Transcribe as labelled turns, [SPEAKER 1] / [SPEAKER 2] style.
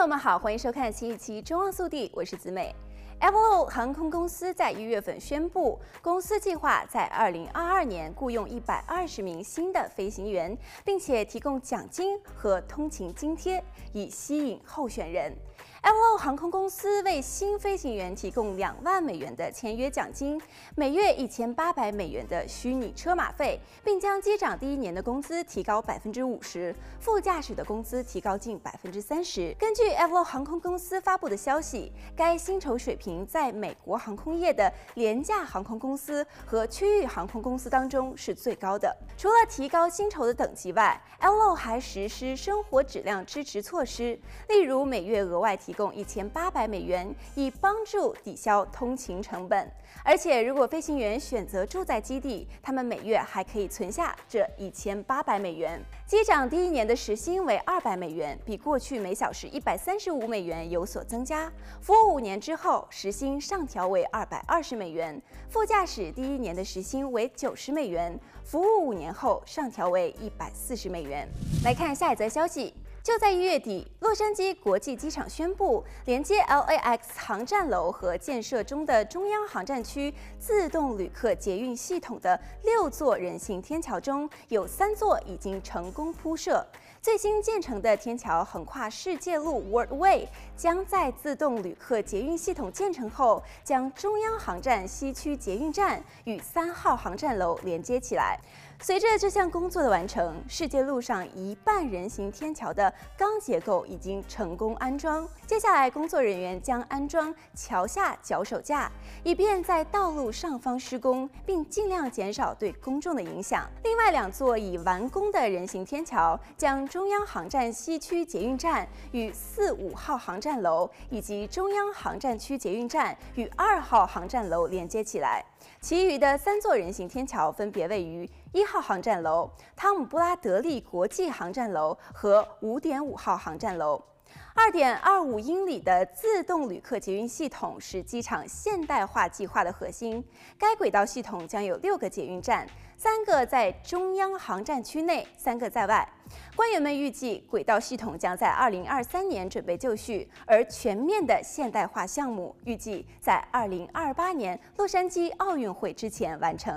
[SPEAKER 1] 朋友们好，欢迎收看新一期《中望速递》，我是子美。Avlo 航空公司在一月份宣布，公司计划在二零二二年雇佣一百二十名新的飞行员，并且提供奖金和通勤津贴，以吸引候选人。L O 航空公司为新飞行员提供两万美元的签约奖金，每月一千八百美元的虚拟车马费，并将机长第一年的工资提高百分之五十，副驾驶的工资提高近百分之三十。根据 L O 航空公司发布的消息，该薪酬水平在美国航空业的廉价航空公司和区域航空公司当中是最高的。除了提高薪酬的等级外，L O 还实施生活质量支持措施，例如每月额外提。提供一千八百美元，以帮助抵消通勤成本。而且，如果飞行员选择住在基地，他们每月还可以存下这一千八百美元。机长第一年的时薪为二百美元，比过去每小时一百三十五美元有所增加。服务五年之后，时薪上调为二百二十美元。副驾驶第一年的时薪为九十美元，服务五年后上调为一百四十美元。来看下一则消息。就在一月底，洛杉矶国际机场宣布，连接 LAX 航站楼和建设中的中央航站区自动旅客捷运系统的六座人行天桥中，有三座已经成功铺设。最新建成的天桥横跨世界路 World Way，将在自动旅客捷运系统建成后，将中央航站西区捷运站与三号航站楼连接起来。随着这项工作的完成，世界路上一半人行天桥的钢结构已经成功安装。接下来，工作人员将安装桥下脚手架，以便在道路上方施工，并尽量减少对公众的影响。另外两座已完工的人行天桥将中央航站西区捷运站与四五号航站楼，以及中央航站区捷运站与二号航站楼连接起来。其余的三座人行天桥分别位于一号航站楼、汤姆布拉德利国际航站楼和五点五号航站楼。二点二五英里的自动旅客捷运系统是机场现代化计划的核心。该轨道系统将有六个捷运站，三个在中央航站区内，三个在外。官员们预计，轨道系统将在二零二三年准备就绪，而全面的现代化项目预计在二零二八年洛杉矶奥运会之前完成。